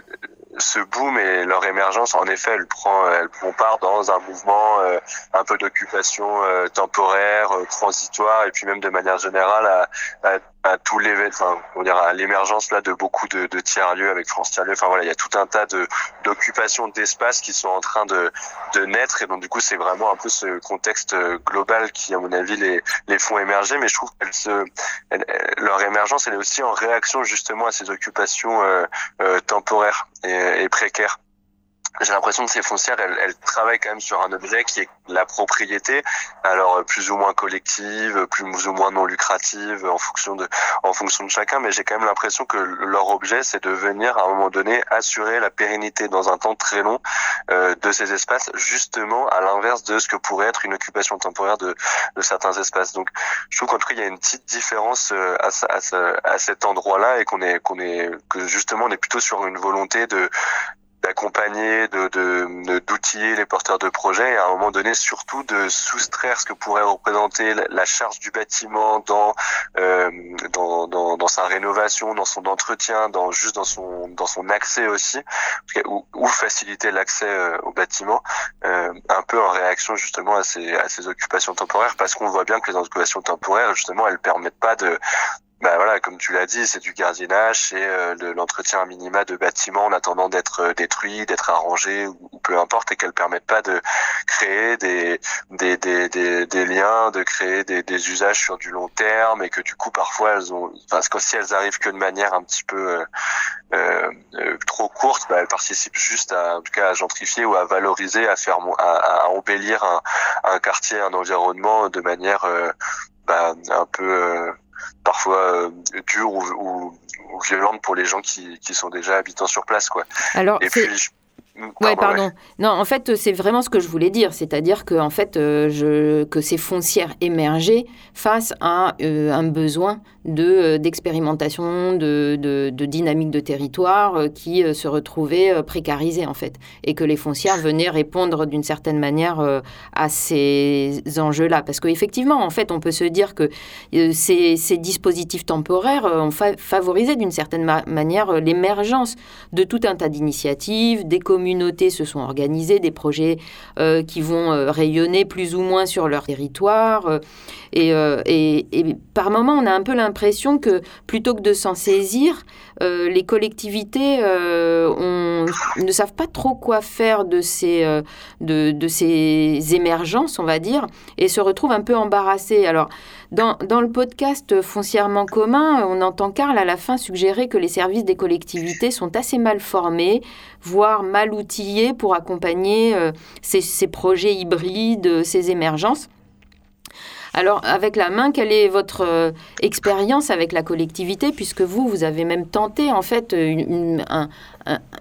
ce boom et leur émergence, en effet, elle prend, elle prend part dans un mouvement euh, un peu d'occupation euh, temporaire, transitoire, et puis même de manière générale à, à à les enfin on dire à l'émergence là de beaucoup de, de tiers lieux avec France tiers lieux. Enfin voilà il y a tout un tas de d'occupations d'espace qui sont en train de de naître. Et donc du coup c'est vraiment un peu ce contexte global qui à mon avis les les font émerger. Mais je trouve qu'elles se leur émergence elle est aussi en réaction justement à ces occupations euh, euh, temporaires et précaires j'ai l'impression que ces foncières, elles, travaillent quand même sur un objet qui est la propriété, alors euh, plus ou moins collective, plus ou moins non lucrative en fonction de, en fonction de chacun, mais j'ai quand même l'impression que leur objet, c'est de venir à un moment donné assurer la pérennité dans un temps très long euh, de ces espaces, justement à l'inverse de ce que pourrait être une occupation temporaire de, de certains espaces. Donc, je trouve qu'en tout cas, il y a une petite différence euh, à, à, à cet endroit-là et qu'on est, qu'on est, que justement, on est plutôt sur une volonté de d'accompagner, de d'outiller les porteurs de projets et à un moment donné surtout de soustraire ce que pourrait représenter la charge du bâtiment dans, euh, dans, dans, dans, sa rénovation, dans son entretien, dans juste dans son dans son accès aussi, ou, ou faciliter l'accès euh, au bâtiment, euh, un peu en réaction justement à ces, à ces occupations temporaires parce qu'on voit bien que les occupations temporaires justement elles permettent pas de bah voilà, comme tu l'as dit, c'est du gardiennage, c'est euh, de l'entretien minima de bâtiments en attendant d'être euh, détruits, d'être arrangés ou, peu importe, et qu'elles permettent pas de créer des des, des, des, liens, de créer des, des, usages sur du long terme, et que du coup parfois elles ont, parce que si elles arrivent que de manière un petit peu euh, euh trop courte, bah, elles participent juste à, en tout cas, à gentrifier ou à valoriser, à faire, à, à embellir un, un quartier, un environnement de manière bah, un peu parfois euh, dure ou, ou, ou, violente pour les gens qui, qui, sont déjà habitants sur place. Quoi. Alors, Et puis, Ouais, pardon. Non, en fait, c'est vraiment ce que je voulais dire, c'est-à-dire que en fait, euh, je, que ces foncières émergées face à euh, un besoin de euh, d'expérimentation, de, de, de, dynamique de territoire qui se retrouvait précarisée en fait, et que les foncières venaient répondre d'une certaine manière à ces enjeux-là, parce qu'effectivement, en fait, on peut se dire que ces, ces dispositifs temporaires ont favorisé d'une certaine manière l'émergence de tout un tas d'initiatives, des communes se sont organisées, des projets euh, qui vont euh, rayonner plus ou moins sur leur territoire. Euh, et, et, par moments, on a un peu l'impression que plutôt que de s'en saisir, les collectivités ne savent pas trop quoi faire de ces, de, ces émergences, on va dire, et se retrouvent un peu embarrassées. Alors, dans, le podcast Foncièrement commun, on entend Karl à la fin suggérer que les services des collectivités sont assez mal formés, voire mal outillés pour accompagner euh, ces, projets hybrides, ces émergences. Alors, avec la main, quelle est votre euh, expérience avec la collectivité, puisque vous, vous avez même tenté en fait une, un,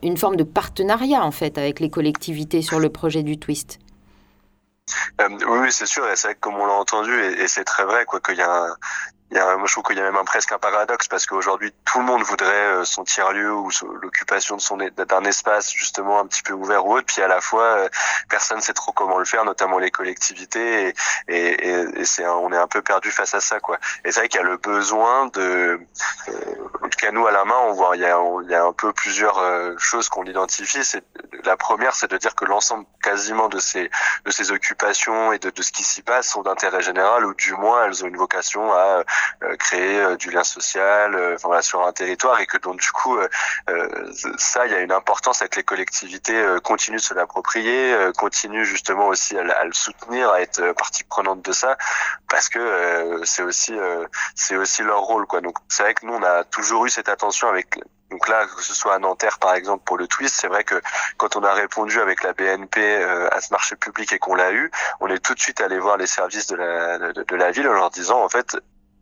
une forme de partenariat en fait avec les collectivités sur le projet du Twist? Euh, oui, c'est sûr, et c'est vrai que comme on l'a entendu, et, et c'est très vrai, quoi, qu'il y a un, il y a, moi, je trouve qu'il y a même un, presque un paradoxe parce qu'aujourd'hui tout le monde voudrait euh, son tiers-lieu ou l'occupation de son d'un espace justement un petit peu ouvert ou autre, puis à la fois euh, personne sait trop comment le faire, notamment les collectivités, et, et, et c'est on est un peu perdu face à ça quoi. Et c'est vrai qu'il y a le besoin de, euh, en tout cas nous à la main on voit il y a, il y a un peu plusieurs choses qu'on identifie. C'est la première c'est de dire que l'ensemble quasiment de ces de ces occupations et de, de ce qui s'y passe sont d'intérêt général ou du moins elles ont une vocation à euh, créer euh, du lien social euh, enfin, voilà, sur un territoire et que donc du coup ça il y a une importance avec les collectivités continuent de se l'approprier continuent justement aussi à, le soutenir à être partie prenante de ça parce que c'est aussi c'est aussi leur rôle quoi. Donc c'est vrai que nous on a toujours eu cette attention avec donc là, que ce soit à Nanterre par exemple pour le twist, c'est vrai que quand on a répondu avec la BNP à ce marché public et qu'on l'a eu, on est tout de suite allé voir les services de la, de la ville en leur disant en fait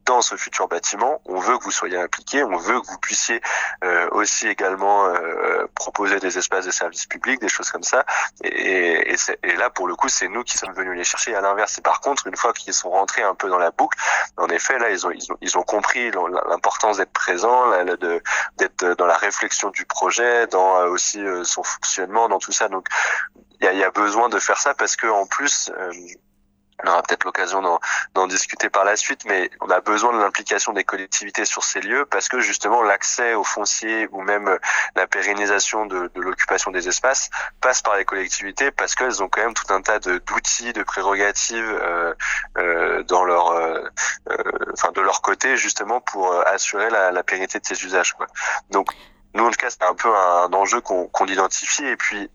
dans ce futur bâtiment, on veut que vous soyez impliqués, on veut que vous puissiez euh, aussi également euh, proposer des espaces de services publics, des choses comme ça. Et, et, et là, pour le coup, c'est nous qui sommes venus les chercher. À l'inverse, et par contre, une fois qu'ils sont rentrés un peu dans la boucle, en effet, là, ils ont ils ont, ils ont compris l'importance d'être présents, d'être dans la réflexion du projet, dans euh, aussi euh, son fonctionnement, dans tout ça. Donc, il y a, y a, besoin de faire ça parce que en plus on aura peut-être l'occasion d'en discuter par la suite, mais on a besoin de l'implication des collectivités sur ces lieux parce que justement l'accès aux fonciers ou même euh, la pérennisation de, de l'occupation des espaces passe par les collectivités parce qu'elles ont quand même tout un tas d'outils, de, prérogatives euh, euh, dans leur, euh, euh, enfin de leur côté justement pour euh, assurer la, la pérennité de ces usages. Quoi. Donc nous, en tout cas, c'est un peu un enjeu qu'on identifie. Et puis,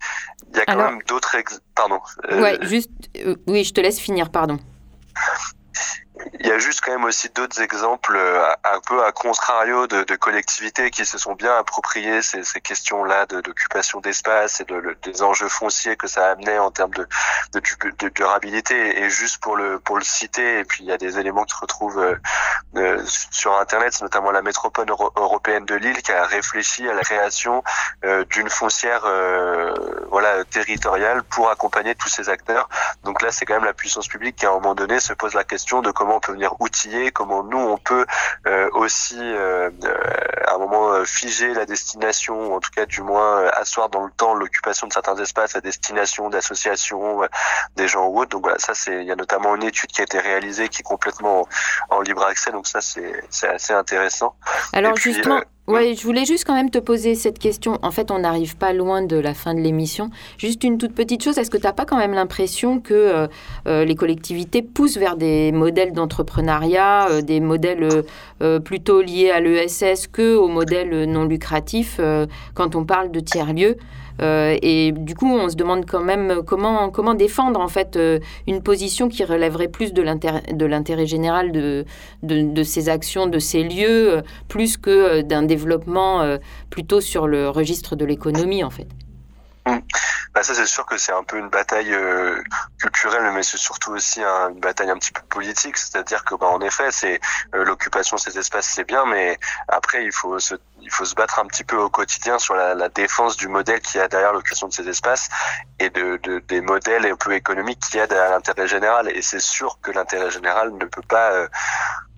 il y a quand même d'autres... Pardon. Euh, ouais, juste... Euh, oui, je te laisse finir, pardon. il y a juste quand même aussi d'autres exemples euh, un peu à contrario de, de, collectivités qui se sont bien appropriées ces, ces questions-là d'occupation d'espace et de, des enjeux fonciers que ça amenait en termes de, de, de, durabilité. Et juste pour le pour le citer, et puis il y a des éléments qui se retrouvent euh, euh sur Internet, notamment la métropole européenne de Lille qui a réfléchi à la création euh, d'une foncière euh, voilà territoriale pour accompagner tous ces acteurs. Donc là, c'est quand même la puissance publique qui à un moment donné se pose la question de comment on peut venir outiller, comment nous on peut euh, aussi euh, à un moment euh, figer la destination, en tout cas du moins asseoir dans le temps l'occupation de certains espaces à destination d'associations, des gens ou autres. Donc voilà, ça c'est il y a notamment une étude qui a été réalisée qui est complètement en, libre accès, donc ça c'est c'est assez intéressant. Alors justement. Oui, je voulais juste quand même te poser cette question. En fait, on n'arrive pas loin de la fin de l'émission. Juste une toute petite chose, est-ce que tu n'as pas quand même l'impression que euh, euh, les collectivités poussent vers des modèles d'entrepreneuriat, euh, des modèles plutôt liés à l'ESS que aux modèles non lucratifs quand on parle de tiers-lieux? Et du coup, on se demande quand même comment, comment défendre en fait euh, une position qui relèverait plus de l'intérêt général de, ces actions, de ces lieux, euh, plus que d'un développement plutôt sur le registre de l'économie en fait. Mmh. Bah ça c'est sûr que c'est un peu une bataille culturelle, mais c'est surtout aussi une bataille un petit peu politique. C'est-à-dire que bah, en effet, c'est l'occupation de ces espaces, c'est bien, mais après il faut se il faut se battre un petit peu au quotidien sur la, la défense du modèle qui a derrière l'occupation de ces espaces et de, de, des modèles un peu économiques qui y a derrière l'intérêt général. Et c'est sûr que l'intérêt général ne peut pas euh,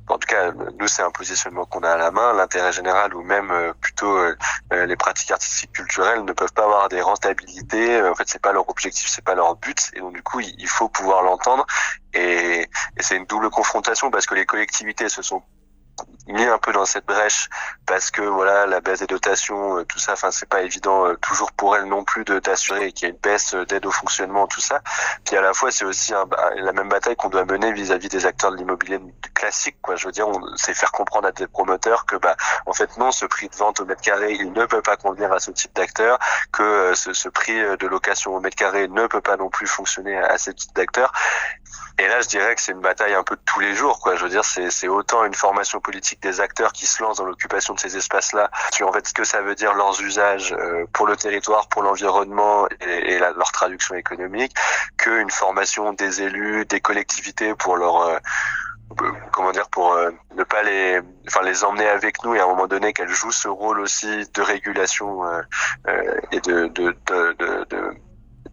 en tout cas, nous, c'est un positionnement qu'on a à la main. L'intérêt général ou même euh, plutôt euh, les pratiques artistiques culturelles ne peuvent pas avoir des rentabilités. En fait, c'est pas leur objectif, c'est pas leur but. Et donc, du coup, il faut pouvoir l'entendre. Et, et c'est une double confrontation parce que les collectivités se sont mis un peu dans cette brèche parce que voilà la baisse des dotations euh, tout ça enfin c'est pas évident euh, toujours pour elle non plus de d'assurer qu'il y ait une baisse euh, d'aide au fonctionnement tout ça. Puis à la fois c'est aussi la même bataille qu'on doit mener vis-à-vis des acteurs de l'immobilier classique quoi. Je veux dire on c'est faire comprendre à des promoteurs que bah en fait non ce prix de vente au mètre carré il ne peut pas convenir à ce type d'acteurs que ce, prix de location au mètre carré ne peut pas non plus fonctionner à ce type d'acteurs. Et là, je dirais que c'est une bataille un peu de tous les jours, quoi. Je veux dire, c'est autant une formation politique des acteurs qui se lancent dans l'occupation de ces espaces-là, sur en fait ce que ça veut dire leurs usages euh, pour le territoire, pour l'environnement et, leur traduction économique, qu'une formation des élus, des collectivités pour leur euh, comment dire pour euh, ne pas les enfin les emmener avec nous et à un moment donné qu'elles jouent ce rôle aussi de régulation et de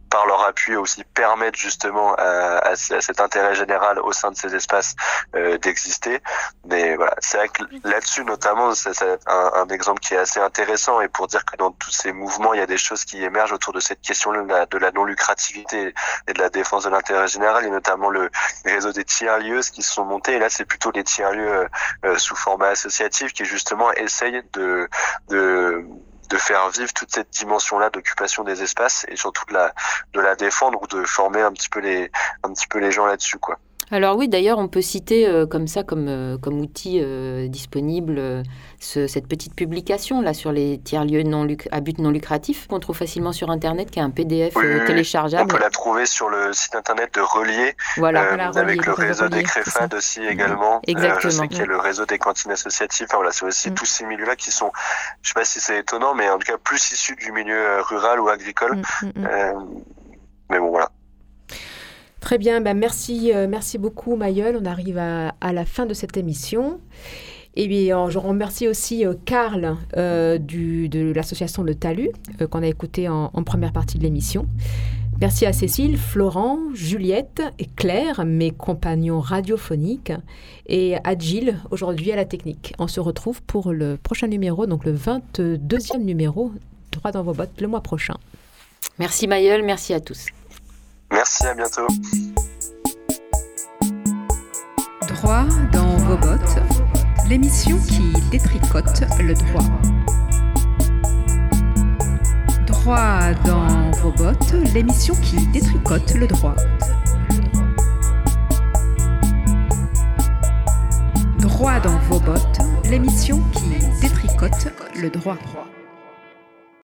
par leur appui aussi permettre justement à, cet intérêt général au sein de ces espaces euh, d'exister. Mais voilà, c'est vrai que là-dessus notamment, c'est un, un, exemple qui est assez intéressant et pour dire que dans tous ces mouvements, il y a des choses qui émergent autour de cette question de la, de la non-lucrativité et de la défense de l'intérêt général et notamment le réseau des tiers-lieux qui se sont montés. Et là, c'est plutôt les tiers-lieux euh, sous format associatif qui justement essayent de, de de faire vivre toute cette dimension-là d'occupation des espaces et surtout de la, de la défendre ou de former un petit peu les, un petit peu les gens là-dessus, quoi. Alors oui, d'ailleurs, on peut citer euh, comme ça, comme, euh, comme outil euh, disponible, cette petite publication là sur les tiers-lieux non à but non lucratif qu'on trouve facilement sur Internet, qui est un PDF téléchargeable. On peut la trouver sur le site Internet de Relier, voilà, avec le réseau des Créfades aussi également. Exactement. je sais qu'il y a le réseau des cantines associatives. Enfin, voilà, c'est aussi mm. tous ces milieux-là qui sont, je sais pas si c'est étonnant, mais en tout cas plus issus du milieu rural ou agricole. Mm, mm, mais bon, voilà. Très bien, ben merci, euh, merci beaucoup Mayol. On arrive à, la fin de cette émission. Et bien, je remercie aussi euh, Karl euh, de l'association Le Talus, qu'on a écouté en, première partie de l'émission. Merci à Cécile, Florent, Juliette et Claire, mes compagnons radiophoniques, et à Gilles, aujourd'hui à la technique. On se retrouve pour le prochain numéro, donc le 22e numéro, Droit dans vos bottes, le mois prochain. Merci Mayol, merci à tous. Merci, à bientôt. Droit dans vos bottes, l'émission qui détricote le droit. Droit dans vos bottes, l'émission qui détricote le droit. Droit dans vos bottes, l'émission qui détricote le droit.